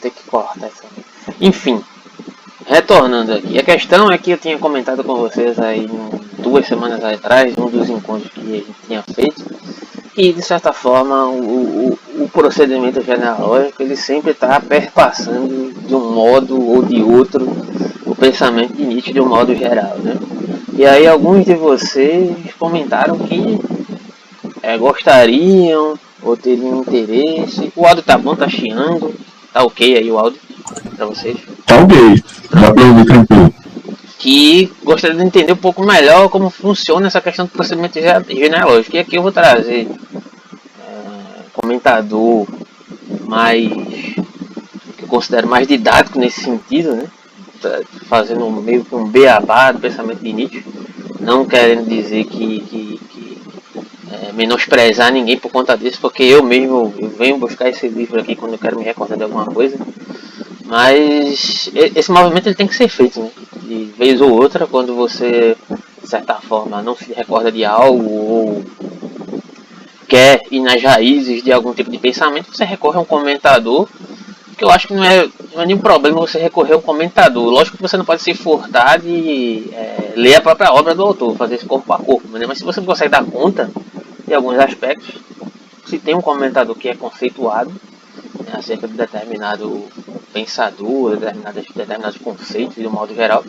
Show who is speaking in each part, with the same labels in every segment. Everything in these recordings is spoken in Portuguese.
Speaker 1: ter que cortar essa. Enfim, retornando aqui. A questão é que eu tinha comentado com vocês aí duas semanas atrás, um dos encontros que a gente tinha feito, e de certa forma o, o, o procedimento genealógico ele sempre está perpassando de um modo ou de outro o pensamento de Nietzsche de um modo geral, né? E aí alguns de vocês comentaram que é, gostariam ou teriam interesse. O áudio tá bom, tá chiando. Tá ok aí o áudio pra vocês?
Speaker 2: Tá ok, dá pra ouvir tranquilo.
Speaker 1: Que gostaria de entender um pouco melhor como funciona essa questão do procedimento genealógico. E aqui eu vou trazer é, comentador mais que eu considero mais didático nesse sentido, né? Tá fazendo meio que um beabá do pensamento de Nietzsche, não querendo dizer que, que, que é, menosprezar ninguém por conta disso, porque eu mesmo eu venho buscar esse livro aqui quando eu quero me recordar de alguma coisa, mas esse movimento ele tem que ser feito, né? De vez ou outra, quando você, de certa forma, não se recorda de algo ou quer ir nas raízes de algum tipo de pensamento, você recorre a um comentador que eu acho que não é, não é nenhum problema você recorrer ao comentador. Lógico que você não pode se furtar de é, ler a própria obra do autor, fazer isso corpo a corpo, né? mas se você não consegue dar conta de alguns aspectos, se tem um comentador que é conceituado né, acerca de determinado pensador, determinados, determinados conceitos de um modo geral,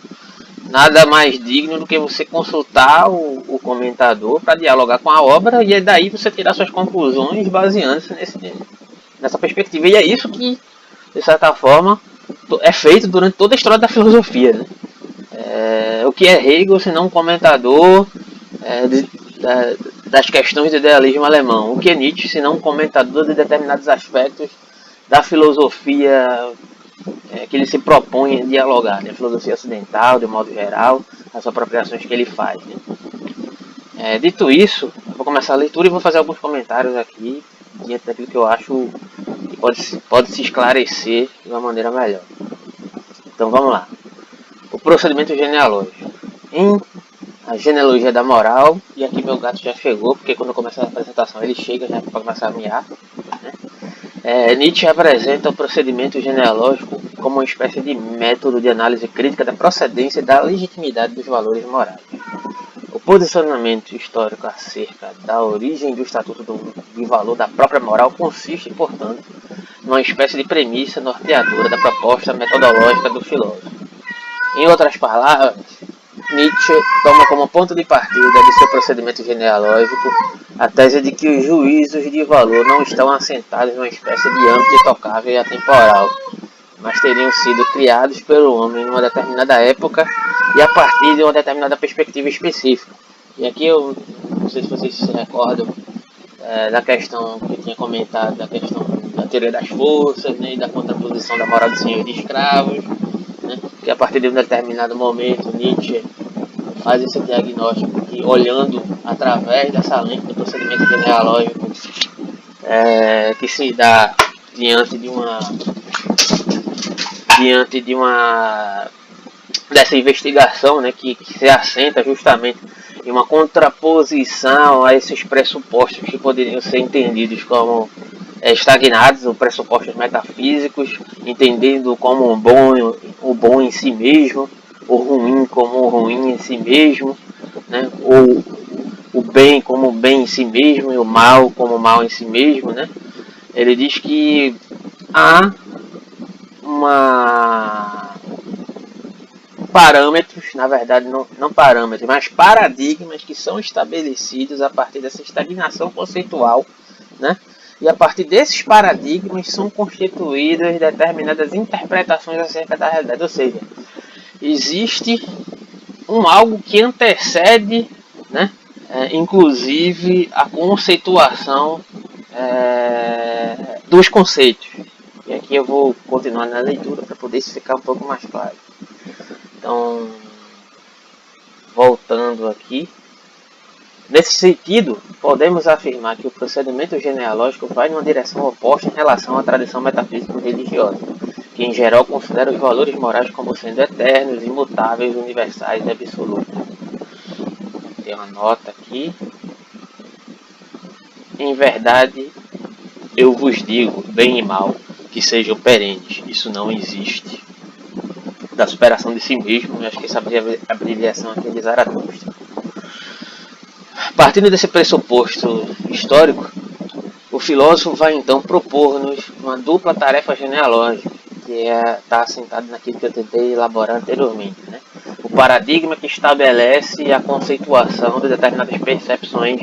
Speaker 1: nada mais digno do que você consultar o, o comentador para dialogar com a obra e daí você tirar suas conclusões baseando-se nessa perspectiva. E é isso que de certa forma, é feito durante toda a história da filosofia. Né? É, o que é Hegel, se não um comentador é, de, da, das questões do idealismo alemão? O que é Nietzsche, se não um comentador de determinados aspectos da filosofia é, que ele se propõe a dialogar? Né? A filosofia ocidental, de modo geral, as apropriações que ele faz. Né? É, dito isso, vou começar a leitura e vou fazer alguns comentários aqui diante daquilo que eu acho que pode, pode se esclarecer de uma maneira melhor. Então vamos lá. O procedimento genealógico. Em a genealogia da moral, e aqui meu gato já chegou, porque quando começa a apresentação ele chega já para começar a miar. Né? É, Nietzsche apresenta o procedimento genealógico como uma espécie de método de análise crítica da procedência e da legitimidade dos valores morais. O posicionamento histórico acerca da origem do estatuto do, de valor da própria moral consiste, portanto, numa espécie de premissa norteadora da proposta metodológica do filósofo. Em outras palavras, Nietzsche toma como ponto de partida de seu procedimento genealógico a tese de que os juízos de valor não estão assentados numa espécie de âmbito intocável e atemporal, mas teriam sido criados pelo homem em uma determinada época e a partir de uma determinada perspectiva específica. E aqui eu não sei se vocês se recordam é, da questão que eu tinha comentado, da questão da teoria das forças né, e da contraposição da moral do senhor de escravos, né, que a partir de um determinado momento Nietzsche faz esse diagnóstico que olhando através dessa lente do procedimento genealógico é, que se dá diante de uma diante de uma dessa investigação né, que, que se assenta justamente em uma contraposição a esses pressupostos que poderiam ser entendidos como estagnados, ou pressupostos metafísicos, entendendo como o bom, o bom em si mesmo, o ruim como o ruim em si mesmo, né, ou o bem como o bem em si mesmo e o mal como o mal em si mesmo. Né. Ele diz que há uma parâmetros, na verdade não, não parâmetros, mas paradigmas que são estabelecidos a partir dessa estagnação conceitual, né? E a partir desses paradigmas são constituídas determinadas interpretações acerca da realidade, ou seja, existe um algo que antecede, né? É, inclusive a conceituação é, dos conceitos. E aqui eu vou continuar na leitura para poder ficar um pouco mais claro. Então, voltando aqui. Nesse sentido, podemos afirmar que o procedimento genealógico vai numa direção oposta em relação à tradição metafísica religiosa, que em geral considera os valores morais como sendo eternos, imutáveis, universais e absolutos. Tem uma nota aqui. Em verdade, eu vos digo, bem e mal, que sejam perenes. Isso não existe. Da superação de si mesmo, acho que essa abreviação aqui é de Zaratustra. Partindo desse pressuposto histórico, o filósofo vai então propor-nos uma dupla tarefa genealógica, que é está assentado naquilo que eu tentei elaborar anteriormente. Né? O paradigma que estabelece a conceituação de determinadas percepções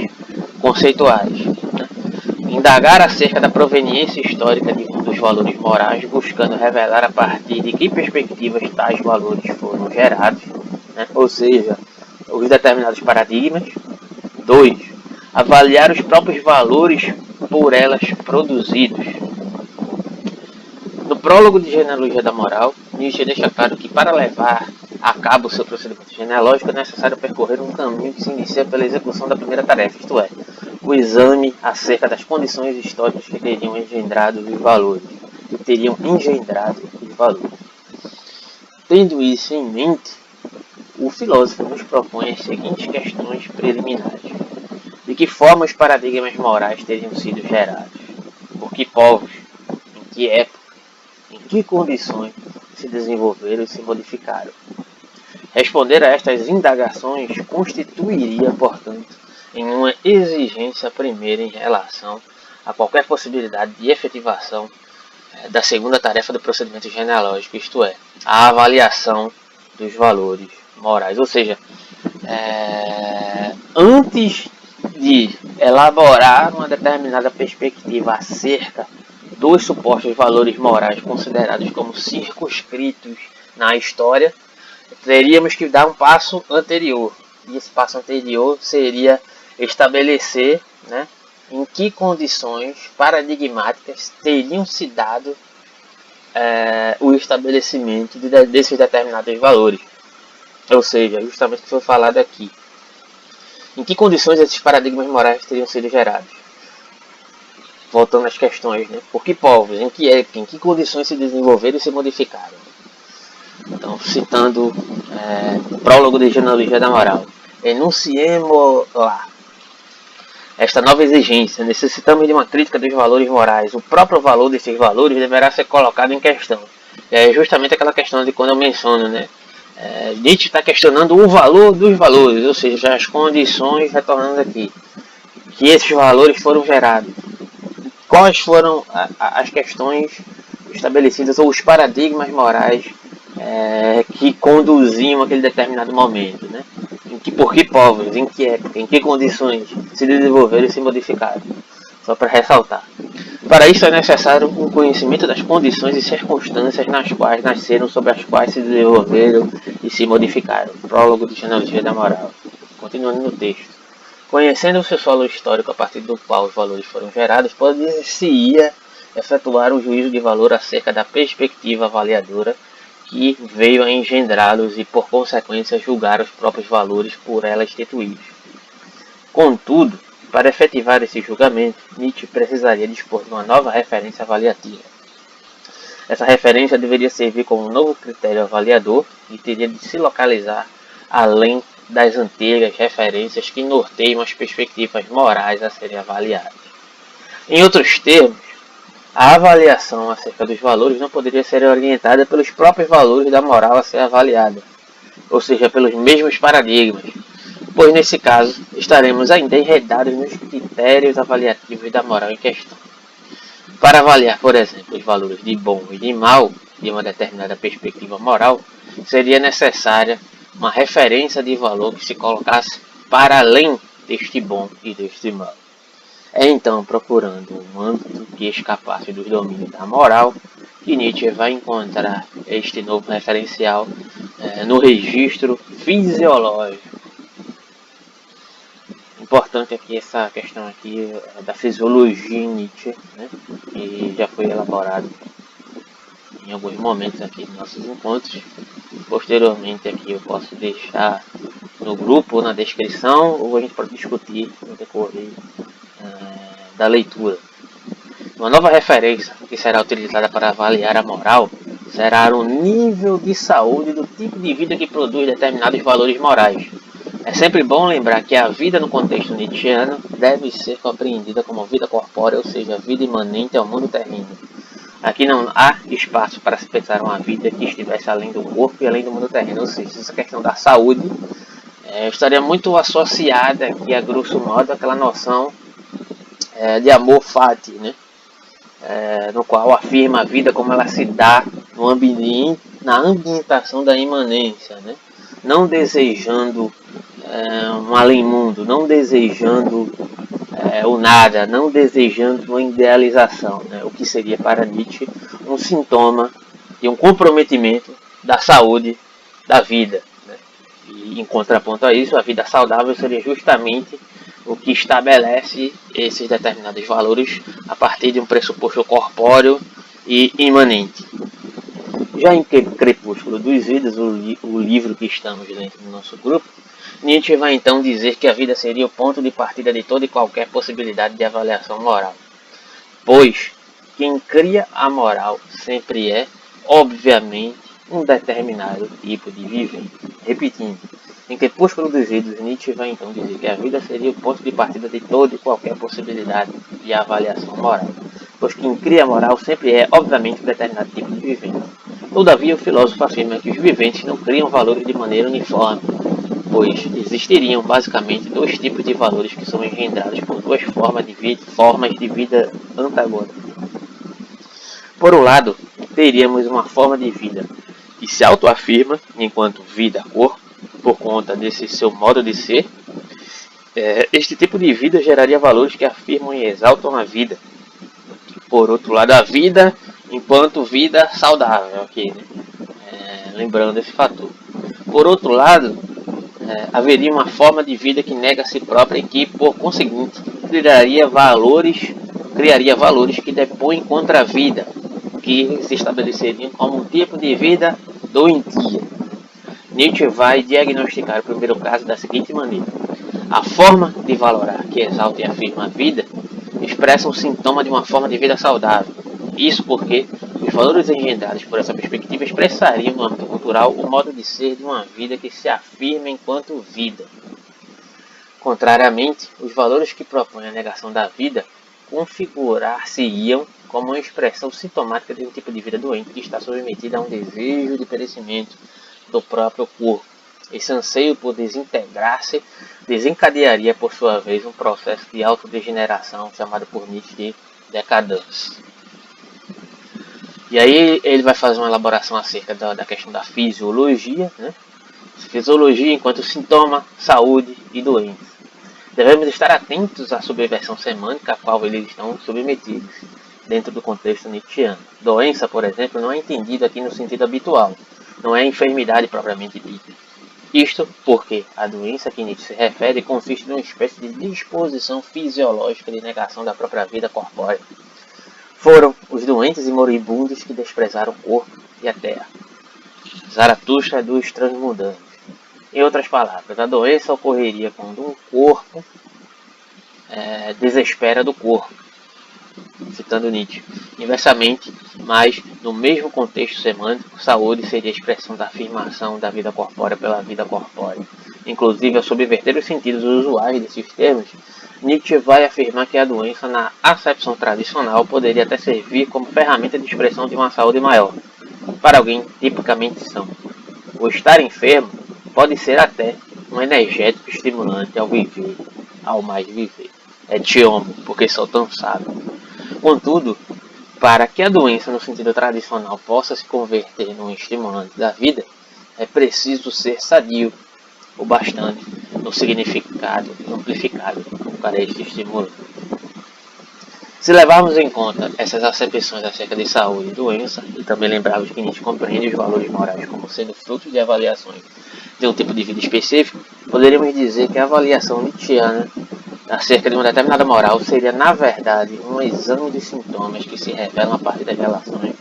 Speaker 1: conceituais. Né? Indagar acerca da proveniência histórica de um dos valores morais, buscando revelar a partir de que perspectivas tais valores foram gerados, né? ou seja, os determinados paradigmas. 2. Avaliar os próprios valores por elas produzidos. No prólogo de Genealogia da Moral, Nietzsche deixa claro que para levar a cabo o seu procedimento genealógico é necessário percorrer um caminho que se inicia pela execução da primeira tarefa, isto é, o exame acerca das condições históricas que teriam engendrado os valores, que teriam engendrado os valores. Tendo isso em mente, o filósofo nos propõe as seguintes questões preliminares. De que forma os paradigmas morais teriam sido gerados? Por que povos? Em que época? Em que condições se desenvolveram e se modificaram? Responder a estas indagações constituiria, portanto, em uma exigência primeira em relação a qualquer possibilidade de efetivação eh, da segunda tarefa do procedimento genealógico, isto é, a avaliação dos valores morais. Ou seja, é, antes de elaborar uma determinada perspectiva acerca dos supostos valores morais considerados como circunscritos na história, teríamos que dar um passo anterior. E esse passo anterior seria estabelecer né, em que condições paradigmáticas teriam se dado é, o estabelecimento de, desses determinados valores. Ou seja, justamente o que foi falado aqui. Em que condições esses paradigmas morais teriam sido gerados? Voltando às questões, né? Por que povos? Em que época? Em que condições se desenvolveram e se modificaram? Então, citando é, o prólogo de Genealogia da Moral. Enunciemos lá. Esta nova exigência, necessitamos de uma crítica dos valores morais. O próprio valor desses valores deverá ser colocado em questão. É justamente aquela questão de quando eu menciono, né? É, Nietzsche está questionando o valor dos valores, ou seja, as condições, retornando aqui, que esses valores foram gerados. Quais foram a, a, as questões estabelecidas ou os paradigmas morais é, que conduziam aquele determinado momento, né? Em que, por que povos, em que época, em que condições se desenvolveram e se modificaram. Só para ressaltar. Para isso é necessário um conhecimento das condições e circunstâncias nas quais nasceram, sobre as quais se desenvolveram e se modificaram. Prólogo de Genealogia da Moral. Continuando no texto. Conhecendo o seu solo histórico a partir do qual os valores foram gerados, pode-se-ia efetuar um juízo de valor acerca da perspectiva avaliadora que veio a engendrá-los e, por consequência, julgar os próprios valores por ela instituídos. Contudo, para efetivar esse julgamento, Nietzsche precisaria dispor de uma nova referência avaliativa. Essa referência deveria servir como um novo critério avaliador e teria de se localizar além das antigas referências que norteiam as perspectivas morais a serem avaliadas. Em outros termos, a avaliação acerca dos valores não poderia ser orientada pelos próprios valores da moral a ser avaliada, ou seja, pelos mesmos paradigmas, pois nesse caso estaremos ainda enredados nos critérios avaliativos da moral em questão. Para avaliar, por exemplo, os valores de bom e de mal de uma determinada perspectiva moral, seria necessária uma referência de valor que se colocasse para além deste bom e deste mal. É então procurando um âmbito que escapasse dos domínios da moral que Nietzsche vai encontrar este novo referencial é, no registro fisiológico importante aqui essa questão aqui é da fisiologia Nietzsche, né? que já foi elaborado em alguns momentos aqui nos nossos encontros. Posteriormente aqui eu posso deixar no grupo, na descrição, ou a gente pode discutir no decorrer é, da leitura. Uma nova referência que será utilizada para avaliar a moral será o nível de saúde do tipo de vida que produz determinados valores morais é sempre bom lembrar que a vida no contexto nietzscheano deve ser compreendida como vida corpórea, ou seja, vida imanente ao mundo terreno. Aqui não há espaço para se pensar uma vida que estivesse além do corpo e além do mundo terreno. Ou seja, essa questão da saúde é, estaria muito associada aqui, a grosso modo, aquela noção é, de amor fati, né? É, no qual afirma a vida como ela se dá no ambiente, na ambientação da imanência, né? não desejando é, um além-mundo, não desejando é, o nada, não desejando uma idealização, né? o que seria para Nietzsche um sintoma e um comprometimento da saúde da vida. Né? E em contraponto a isso, a vida saudável seria justamente o que estabelece esses determinados valores a partir de um pressuposto corpóreo e imanente. Já em Crepúsculo dos Vidas, o livro que estamos dentro do nosso grupo, Nietzsche vai então dizer que a vida seria o ponto de partida de toda e qualquer possibilidade de avaliação moral. Pois quem cria a moral sempre é, obviamente, um determinado tipo de vivência. Repetindo, em Crepúsculo dos Vidas, Nietzsche vai então dizer que a vida seria o ponto de partida de toda e qualquer possibilidade de avaliação moral. Pois quem cria a moral sempre é, obviamente, um determinado tipo de vivência. Todavia, o filósofo afirma que os viventes não criam valores de maneira uniforme, pois existiriam basicamente dois tipos de valores que são engendrados por duas formas de vida, formas de vida antagônicas. Por um lado, teríamos uma forma de vida que se autoafirma enquanto vida-corpo, por conta desse seu modo de ser. É, este tipo de vida geraria valores que afirmam e exaltam a vida. Por outro lado, a vida enquanto vida saudável, aqui, né? é, lembrando esse fator. Por outro lado, é, haveria uma forma de vida que nega a si própria e que, por conseguinte, criaria valores, criaria valores que depõem contra a vida, que se estabeleceriam como um tipo de vida doentia. Nietzsche vai diagnosticar o primeiro caso da seguinte maneira: a forma de valorar que exalta e afirma a vida expressa um sintoma de uma forma de vida saudável. Isso porque os valores engendrados por essa perspectiva expressariam âmbito cultural o modo de ser de uma vida que se afirma enquanto vida. Contrariamente, os valores que propõem a negação da vida configurar-se-iam como uma expressão sintomática de um tipo de vida doente que está submetida a um desejo de perecimento do próprio corpo. Esse anseio por desintegrar-se desencadearia, por sua vez, um processo de autodegeneração chamado por Nietzsche de decadência. E aí ele vai fazer uma elaboração acerca da, da questão da fisiologia, né? fisiologia enquanto sintoma, saúde e doença. Devemos estar atentos à subversão semântica a qual eles estão submetidos dentro do contexto nietzscheano. Doença, por exemplo, não é entendido aqui no sentido habitual, não é enfermidade propriamente dita. Isto porque a doença que Nietzsche se refere consiste numa espécie de disposição fisiológica de negação da própria vida corpórea foram os doentes e moribundos que desprezaram o corpo e a terra. Zaratustra dos transmudantes. Em outras palavras, a doença ocorreria quando um corpo é, desespera do corpo, citando Nietzsche. Inversamente, mas no mesmo contexto semântico, saúde seria a expressão da afirmação da vida corpórea pela vida corpórea. Inclusive, ao subverter os sentidos usuais desses termos, Nietzsche vai afirmar que a doença, na acepção tradicional, poderia até servir como ferramenta de expressão de uma saúde maior, para alguém tipicamente são. O estar enfermo pode ser até um energético estimulante ao viver, ao mais viver. É te amo, porque sou tão sábio. Contudo, para que a doença no sentido tradicional possa se converter num estimulante da vida, é preciso ser sadio o bastante no significado amplificado para este estímulo. Se levarmos em conta essas acepções acerca de saúde e doença, e também lembrarmos que Nietzsche compreende os valores morais como sendo frutos de avaliações de um tipo de vida específico, poderíamos dizer que a avaliação nietzschiana acerca de uma determinada moral seria, na verdade, um exame de sintomas que se revelam a partir das relações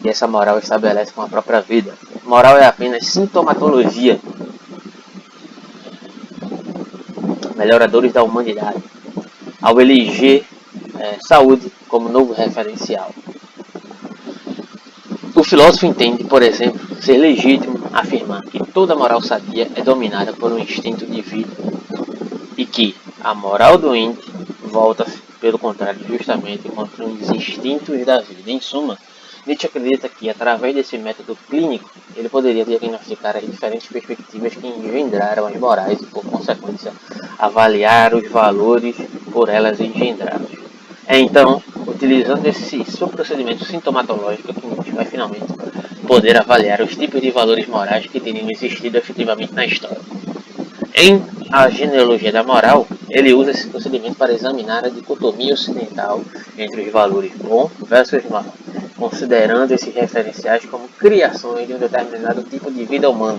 Speaker 1: que essa moral estabelece com a própria vida. Moral é apenas sintomatologia melhoradores da humanidade, ao eleger é, saúde como novo referencial. O filósofo entende, por exemplo, ser legítimo afirmar que toda moral sadia é dominada por um instinto de vida e que a moral doente volta-se, pelo contrário, justamente contra os instintos da vida. Em suma, Nietzsche acredita que, através desse método clínico, ele poderia diagnosticar as diferentes perspectivas que engendraram as morais e, por consequência, avaliar os valores por elas engendrados. É então, utilizando esse seu procedimento sintomatológico, que Nietzsche vai finalmente poder avaliar os tipos de valores morais que teriam existido efetivamente na história. Em A Genealogia da Moral, ele usa esse procedimento para examinar a dicotomia ocidental entre os valores bom versus mal, considerando esses referenciais como criações de um determinado tipo de vida humana.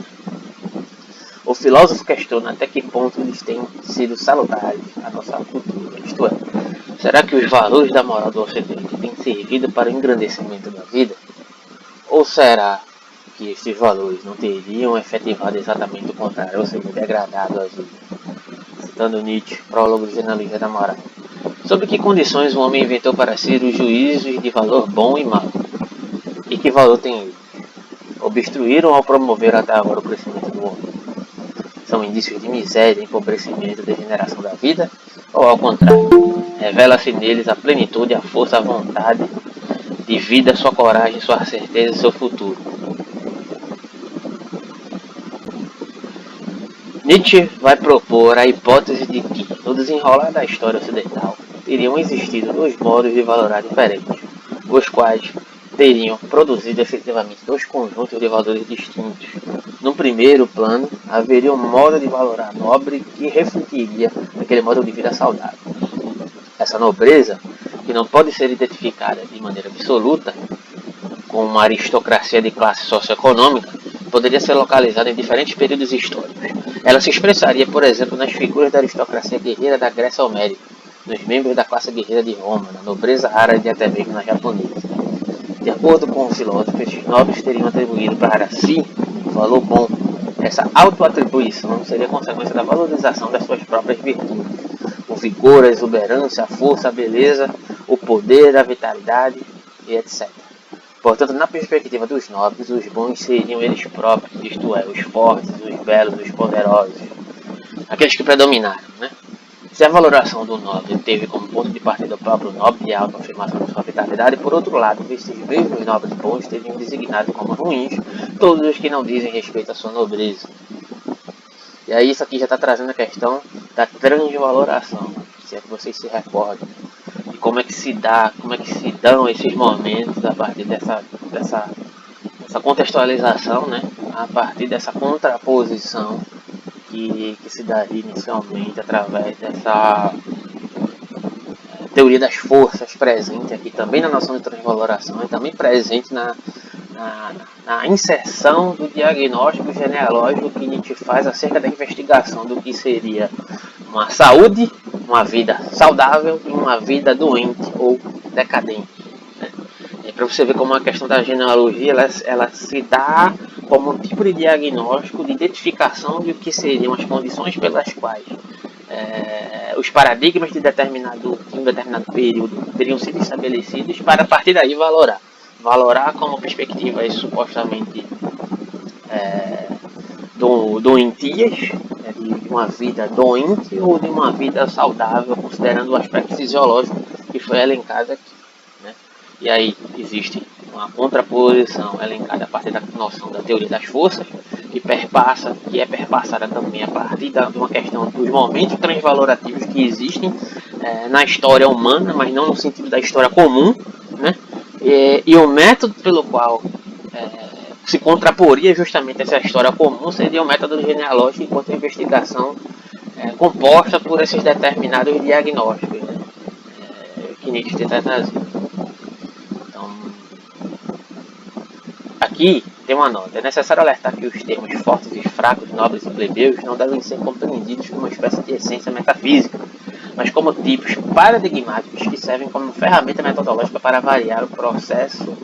Speaker 1: O filósofo questiona até que ponto eles têm sido salutares à nossa cultura, isto é, será que os valores da moral do Ocidente têm servido para o engrandecimento da vida? Ou será que estes valores não teriam efetivado exatamente o contrário, ou seja, degradado a vida. Citando Nietzsche, prólogo de Genealogia da Moral. Sobre que condições o homem inventou para si os juízos de valor bom e mau? E que valor tem? Obstruíram ao promover até agora o crescimento do homem? São indícios de miséria, empobrecimento degeneração da vida? Ou ao contrário, revela-se neles a plenitude, a força, a vontade de vida, sua coragem, sua certeza e seu futuro? Nietzsche vai propor a hipótese de que, no desenrolar da história ocidental, teriam existido dois modos de valorar diferentes, os quais teriam produzido efetivamente dois conjuntos de valores distintos. No primeiro plano, haveria um modo de valorar nobre que refletiria aquele modo de vida saudável. Essa nobreza, que não pode ser identificada de maneira absoluta com uma aristocracia de classe socioeconômica, poderia ser localizada em diferentes períodos históricos. Ela se expressaria, por exemplo, nas figuras da aristocracia guerreira da Grécia Homérica, nos membros da classe guerreira de Roma, na nobreza árabe e até mesmo na japonesa. De acordo com o filósofo, estes nobres teriam atribuído para si um valor bom. Essa autoatribuição seria consequência da valorização das suas próprias virtudes. O vigor, a exuberância, a força, a beleza, o poder, a vitalidade e etc. Portanto, na perspectiva dos nobres, os bons seriam eles próprios, isto é, os fortes, os belos, os poderosos, aqueles que predominaram. Né? Se a valoração do nobre teve como ponto de partida o próprio nobre e a autoafirmação de sua vitalidade, por outro lado, estes mesmos nobres bons teriam designado como ruins todos os que não dizem respeito à sua nobreza. E aí isso aqui já está trazendo a questão da transvaloração, se é que vocês se recordam como é que se dá, como é que se dão esses momentos a partir dessa, dessa, dessa contextualização, né? A partir dessa contraposição que, que se daria inicialmente através dessa eh, teoria das forças presente aqui também na noção de transvaloração e também presente na, na, na, inserção do diagnóstico genealógico que Nietzsche faz acerca da investigação do que seria uma saúde uma vida saudável e uma vida doente ou decadente. Né? Para você ver como a questão da genealogia ela, ela se dá como um tipo de diagnóstico, de identificação de o que seriam as condições pelas quais é, os paradigmas de determinado, de um determinado período teriam sido estabelecidos para a partir daí valorar. Valorar como perspectivas supostamente é, do, doentias de uma vida doente ou de uma vida saudável, considerando o aspecto fisiológico que foi elencado aqui. E aí existe uma contraposição elencada a partir da noção da teoria das forças, que perpassa, que é perpassada também a partir da, de uma questão dos momentos transvalorativos que existem é, na história humana, mas não no sentido da história comum, né? e, e o método pelo qual é, se contraporia justamente essa história comum seria o método genealógico enquanto investigação é, composta por esses determinados diagnósticos né, que Nietzsche tenta trazer. Então, aqui tem uma nota. É necessário alertar que os termos fortes e fracos, nobres e plebeus não devem ser compreendidos como uma espécie de essência metafísica, mas como tipos paradigmáticos que servem como ferramenta metodológica para variar o processo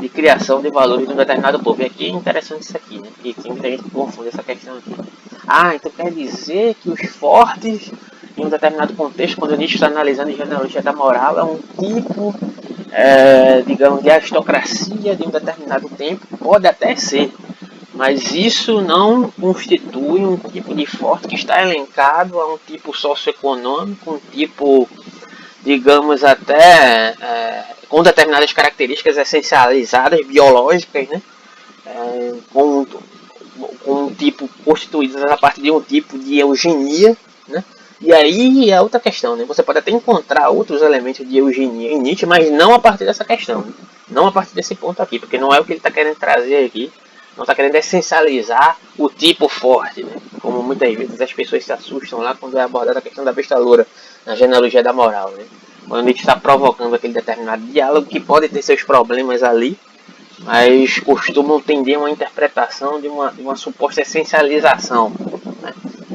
Speaker 1: de criação de valores de um determinado povo. E aqui é interessante isso aqui, né? Porque tem muita gente que confunde essa questão aqui. Ah, então quer dizer que os fortes, em um determinado contexto, quando Nietzsche está analisando a genealogia da moral, é um tipo, é, digamos, de aristocracia de um determinado tempo? Pode até ser. Mas isso não constitui um tipo de forte que está elencado a um tipo socioeconômico, um tipo digamos até é, com determinadas características essencializadas, biológicas, né? É, com, com um tipo constituídas a partir de um tipo de eugenia, né? E aí é outra questão, né? Você pode até encontrar outros elementos de eugenia em Nietzsche, mas não a partir dessa questão, não a partir desse ponto aqui, porque não é o que ele está querendo trazer aqui. Não está querendo essencializar o tipo forte, né? Como muitas vezes as pessoas se assustam lá quando é abordada a questão da besta loura na genealogia da moral, né? Quando Nietzsche está provocando aquele determinado diálogo que pode ter seus problemas ali, mas costumam tender uma interpretação de uma, de uma suposta essencialização?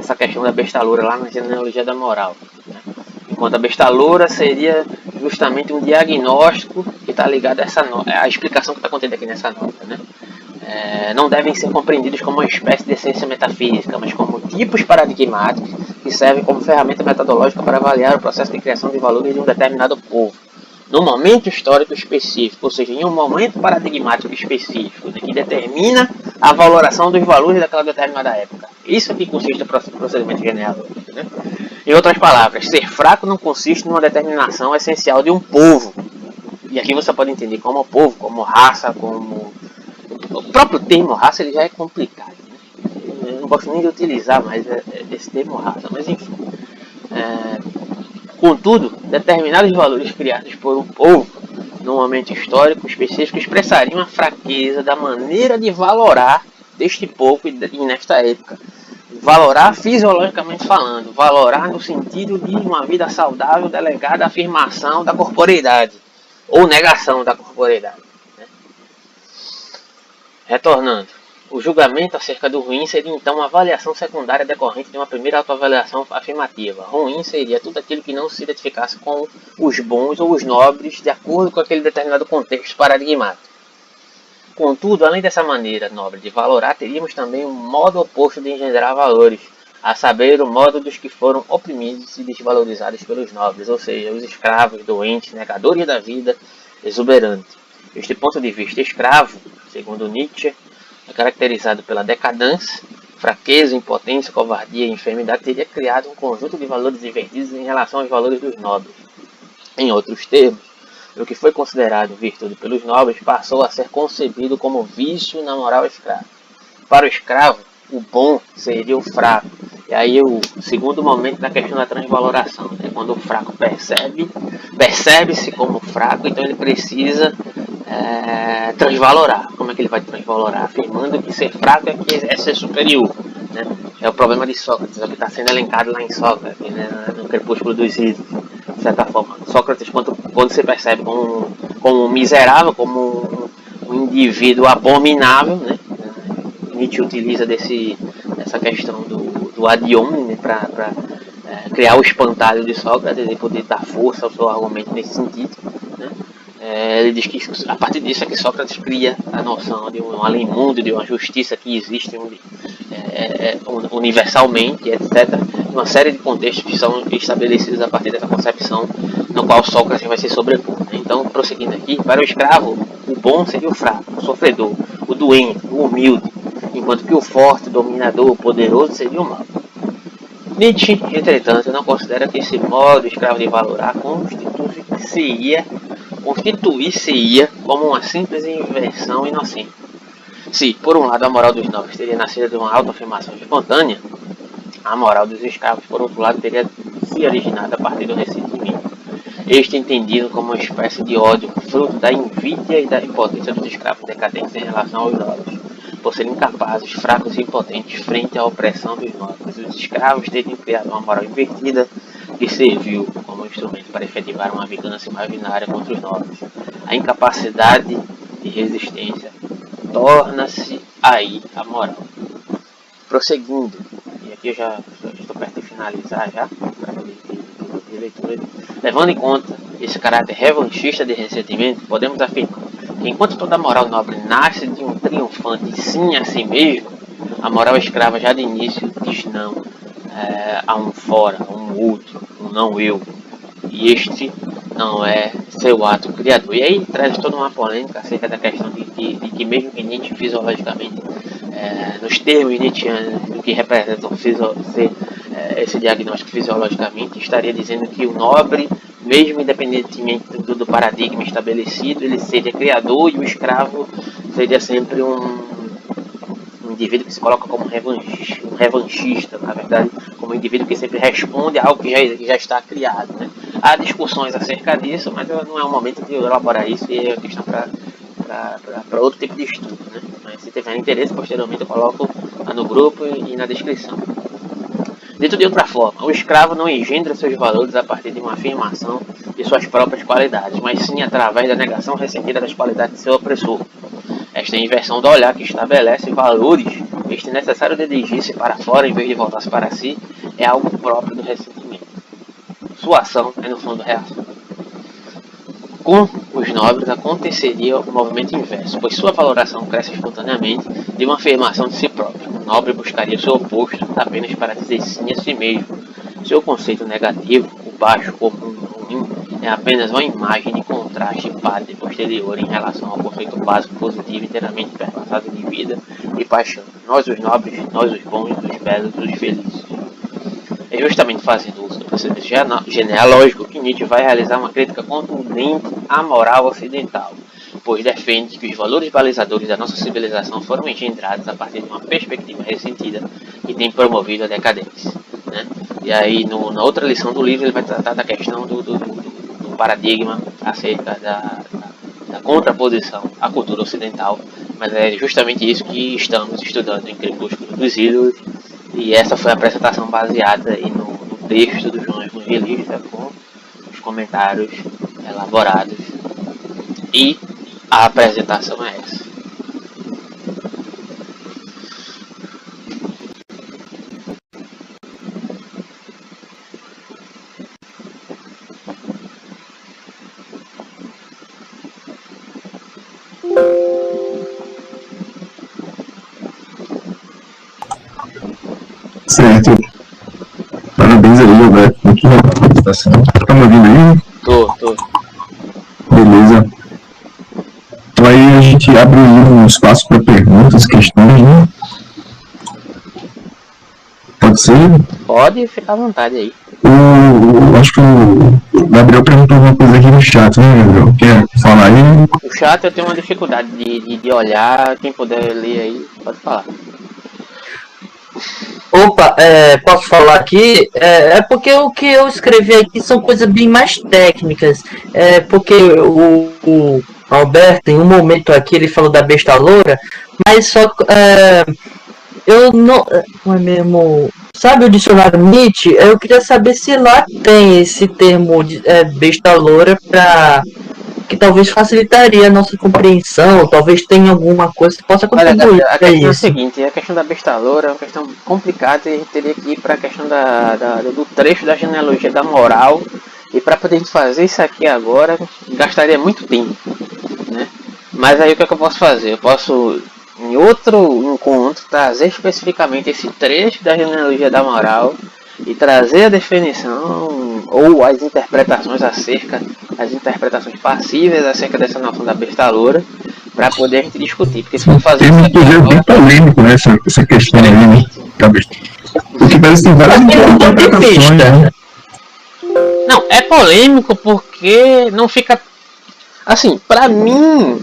Speaker 1: Essa questão da besta loura lá na genealogia da moral. Né? Enquanto a besta loura seria justamente um diagnóstico que está ligado a essa a explicação que está contida aqui nessa nota. Né? É, não devem ser compreendidos como uma espécie de essência metafísica, mas como tipos paradigmáticos que servem como ferramenta metodológica para avaliar o processo de criação de valores de um determinado povo no momento histórico específico, ou seja, em um momento paradigmático específico, né, que determina a valoração dos valores daquela determinada época. Isso aqui consiste o procedimento genealógico. Né? Em outras palavras, ser fraco não consiste numa determinação essencial de um povo. E aqui você pode entender como povo, como raça, como... O próprio termo raça ele já é complicado. Né? Eu não gosto nem de utilizar mais é, é, esse termo raça, mas enfim. É Contudo, determinados valores criados por um povo num momento histórico específico expressariam a fraqueza da maneira de valorar deste povo e nesta época. Valorar fisiologicamente falando, valorar no sentido de uma vida saudável delegada à afirmação da corporeidade ou negação da corporeidade. Né? Retornando. O julgamento acerca do ruim seria então uma avaliação secundária decorrente de uma primeira autoavaliação afirmativa. Ruim seria tudo aquilo que não se identificasse com os bons ou os nobres de acordo com aquele determinado contexto paradigmático. Contudo, além dessa maneira nobre de valorar, teríamos também um modo oposto de engendrar valores, a saber, o modo dos que foram oprimidos e desvalorizados pelos nobres, ou seja, os escravos, doentes, negadores da vida, exuberantes. Este ponto de vista escravo, segundo Nietzsche, é caracterizado pela decadência, fraqueza, impotência, covardia e enfermidade, teria criado um conjunto de valores invertidos em relação aos valores dos nobres. Em outros termos, o que foi considerado virtude pelos nobres passou a ser concebido como vício na moral escrava. Para o escravo, o bom seria o fraco. E aí o segundo momento da questão da transvaloração, é quando o fraco percebe, percebe-se como fraco, então ele precisa é, transvalorar. Como é que ele vai transvalorar? Afirmando que ser fraco é, que é ser superior. Né? É o problema de Sócrates, é o que está sendo elencado lá em Sócrates, né? no Crepúsculo dos Ídolos, de certa forma. Sócrates, quando, quando você percebe como, como um miserável, como um, um indivíduo abominável, né? Nietzsche utiliza desse, dessa questão do, do adiome né? para é, criar o espantalho de Sócrates e poder dar força ao seu argumento nesse sentido. Né? É, ele diz que a partir disso é que Sócrates cria a noção de um além mundo, de uma justiça que existe é, é, é universalmente, etc. Uma série de contextos que são estabelecidos a partir dessa concepção no qual Sócrates vai se sobrepor. Né? Então, prosseguindo aqui, para o escravo, o bom seria o fraco, o sofredor, o doente, o humilde, enquanto que o forte, o dominador, o poderoso seria o mal. Nietzsche, entretanto, não considera que esse modo escravo de valorar constitui-se constituir-se-ia como uma simples invenção inocente. Se, por um lado, a moral dos nobres teria nascido de uma autoafirmação espontânea, a moral dos escravos, por outro lado, teria se originado a partir do ressentimento. Este entendido como uma espécie de ódio, fruto da invídia e da impotência dos escravos decadentes em relação aos nobres, por serem incapazes, fracos e impotentes frente à opressão dos nobres. Os escravos teriam criado uma moral invertida que serviu instrumento para efetivar uma vingança imaginária contra os nobres. A incapacidade de resistência torna-se aí a moral. Prosseguindo, e aqui eu já, já estou perto de finalizar já, de, de leitura, levando em conta esse caráter revanchista de ressentimento, podemos afirmar que enquanto toda moral nobre nasce de um triunfante sim a si mesmo, a moral escrava já de início diz não é, a um fora, a um outro, um não eu. Este não é seu ato criador. E aí traz toda uma polêmica acerca da questão de que, de que mesmo que Nietzsche fisiologicamente, é, nos termos nietzschianos, do que representa ser, é, esse diagnóstico fisiologicamente, estaria dizendo que o nobre, mesmo independentemente do, do paradigma estabelecido, ele seria criador e o escravo seria sempre um indivíduo que se coloca como revanchista, um revanchista, na verdade, como um indivíduo que sempre responde a algo que já, que já está criado. Né? Há discussões acerca disso, mas não é o momento de elaborar isso e é questão para outro tipo de estudo. Né? Mas se tiver interesse, posteriormente eu coloco no grupo e na descrição. Dito de outra forma, o escravo não engendra seus valores a partir de uma afirmação de suas próprias qualidades, mas sim através da negação ressentida das qualidades de seu opressor. Esta inversão do olhar que estabelece valores, este necessário dirigir-se para fora em vez de voltar-se para si, é algo próprio do ressentimento. Sua ação é no fundo reação. Com os nobres aconteceria o movimento inverso, pois sua valoração cresce espontaneamente de uma afirmação de si próprio. O nobre buscaria seu oposto apenas para dizer sim a si mesmo. Seu conceito negativo, o baixo, comum, ruim, é apenas uma imagem de contraste padre posterior em relação ao conceito básico positivo inteiramente perpassado de vida e paixão. Nós os nobres, nós os bons, os belos, os felizes. É justamente fazendo genealógico que Nietzsche vai realizar uma crítica contundente à moral ocidental, pois defende que os valores balizadores da nossa civilização foram engendrados a partir de uma perspectiva ressentida que tem promovido a decadência. Né? E aí, no, na outra lição do livro, ele vai tratar da questão do, do, do paradigma acerca da, da, da contraposição à cultura ocidental, mas é justamente isso que estamos estudando em Crepúsculo dos Ídolos e essa foi a apresentação baseada no texto do João Evangelista com os comentários elaborados. E a apresentação é essa.
Speaker 2: Tá me ouvindo aí?
Speaker 1: Tô, tô.
Speaker 2: Beleza. Então aí a gente abre um espaço para perguntas, questões, né? Pode ser?
Speaker 1: Pode ficar à vontade aí.
Speaker 2: O, o- acho que o Gabriel perguntou alguma coisa aqui no chat, né, Gabriel? Quer falar aí?
Speaker 1: O chat eu tenho uma dificuldade de, de, de olhar, quem puder ler aí, pode falar.
Speaker 3: Opa, é, posso falar aqui? É, é porque o que eu escrevi aqui são coisas bem mais técnicas. É porque o, o Alberto, em um momento aqui, ele falou da besta loura, mas só. É, eu não. Não é mesmo. Sabe o dicionário Nietzsche? Eu queria saber se lá tem esse termo de é, besta loura para que talvez facilitaria a nossa compreensão, talvez tenha alguma coisa que possa
Speaker 1: Olha,
Speaker 3: contribuir
Speaker 1: a
Speaker 3: para
Speaker 1: questão é o seguinte, a questão da besta loura é uma questão complicada e a gente teria que ir para a questão da, da- do trecho da genealogia da moral e para poder fazer isso aqui agora gastaria muito tempo, né? Mas aí o que, é que eu posso fazer? Eu posso em outro encontro trazer especificamente esse trecho da genealogia da moral e trazer a definição ou as interpretações acerca, as interpretações passíveis acerca dessa noção da besta loura para poder a gente discutir, porque se for fazer
Speaker 2: Tem
Speaker 1: isso
Speaker 2: um inclusive bem polêmico, né? Essa, essa questão aí, né? Porque parece que tem várias
Speaker 3: de
Speaker 2: interpretações, né?
Speaker 1: Não, é polêmico porque não fica. Assim, pra mim.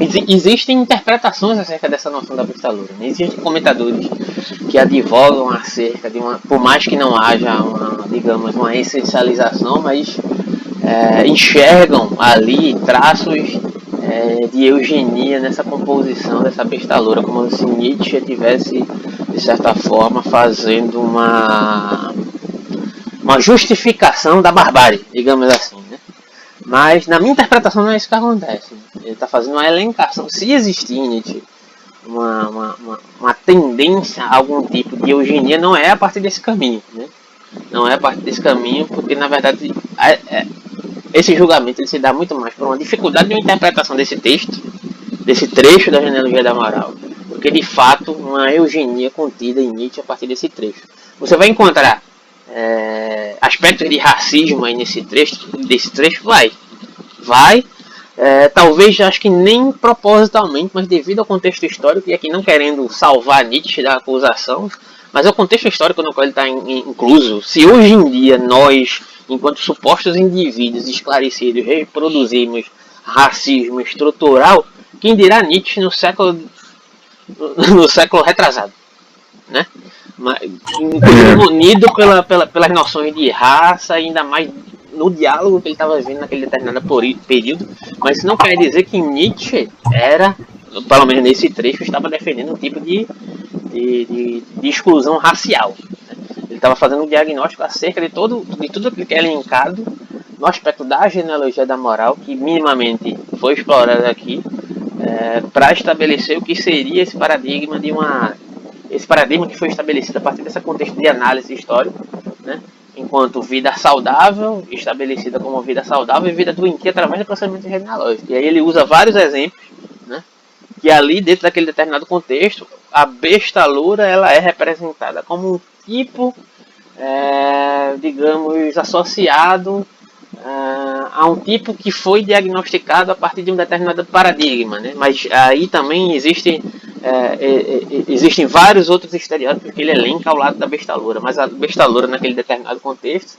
Speaker 1: exi- Existem interpretações acerca dessa noção da besta loura. Né? Existem comentadores que advogam acerca de uma. Por mais que não haja uma, digamos, uma essencialização, mas é, enxergam ali traços é, de eugenia nessa composição dessa besta loura, como se Nietzsche tivesse, de certa forma, fazendo uma uma justificação da barbárie, digamos assim, né? Mas na minha interpretação não é isso que acontece. Ele está fazendo uma elencação. Se existir Nietzsche uma, uma, uma, uma tendência a algum tipo de eugenia, não é a partir desse caminho, né? Não é a partir desse caminho, porque na verdade é- esse julgamento ele se dá muito mais por uma dificuldade de interpretação desse texto, desse trecho da genealogia da moral, do que de fato uma eugenia contida em Nietzsche a partir desse trecho. Você vai encontrar é, aspectos de racismo aí nesse trecho, desse trecho vai, vai, é, talvez acho que nem propositalmente, mas devido ao contexto histórico e aqui não querendo salvar Nietzsche da acusação, mas é o contexto histórico no qual ele está incluso. Se hoje em dia nós enquanto supostos indivíduos esclarecidos reproduzimos racismo estrutural, quem dirá Nietzsche no século no século retrasado, né? unido pela, pela, pelas noções de raça, ainda mais no diálogo que ele estava vendo naquele determinado período, mas isso não quer dizer que Nietzsche era, pelo menos nesse trecho, estava defendendo um tipo de, de, de, de exclusão racial. Estava fazendo um diagnóstico acerca de, todo, de tudo aquilo que é linkado no aspecto da genealogia da moral, que minimamente foi explorado aqui, é, para estabelecer o que seria esse paradigma de uma esse paradigma que foi estabelecido a partir desse contexto de análise histórica, né? enquanto vida saudável, estabelecida como vida saudável, e vida doentia através do processamento genealógico. E aí ele usa vários exemplos, né? que ali, dentro daquele determinado contexto, a besta loura ela é representada como um tipo, é, digamos, associado uh, a um tipo que foi diagnosticado a partir de um determinado paradigma, né? Mas aí também existem, é, é, é, existem vários outros estereótipos que ele elenca ao lado da besta loura, mas a besta loura naquele determinado contexto,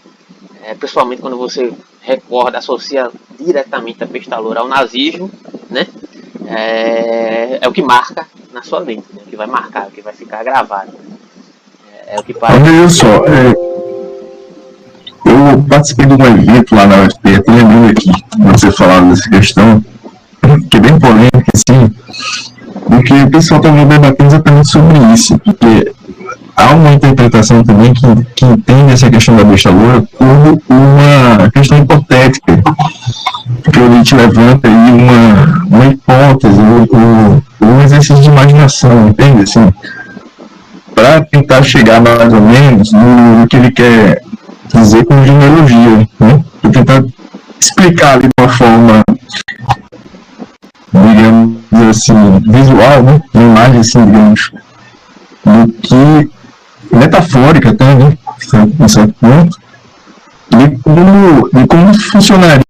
Speaker 1: é, principalmente quando você recorda, associa diretamente a besta loura ao nazismo, né? É, é o que marca na sua mente, né? o que vai marcar, o que vai ficar gravado. É, o que parece.
Speaker 2: Olha só, é, eu participei de um evento lá na UFP, até lembrando aqui, você falando dessa questão, que é bem polêmica, assim, porque o pessoal estava debatendo exatamente sobre isso, porque há uma interpretação também que, que entende essa questão da besta loura como uma questão hipotética, porque o Nietzsche levanta aí uma, uma hipótese, um exercício de imaginação, entende? Assim, para tentar chegar mais ou menos no, que ele quer dizer com genealogia, né? Vou tentar explicar de uma forma, digamos assim, visual, né? Uma imagem assim, digamos, do que metafórica até, né? Em certo ponto, de como, de como funcionaria